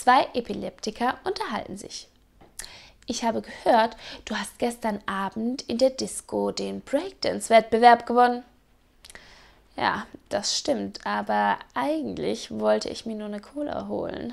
Zwei Epileptiker unterhalten sich. Ich habe gehört, du hast gestern Abend in der Disco den Breakdance-Wettbewerb gewonnen. Ja, das stimmt, aber eigentlich wollte ich mir nur eine Cola holen.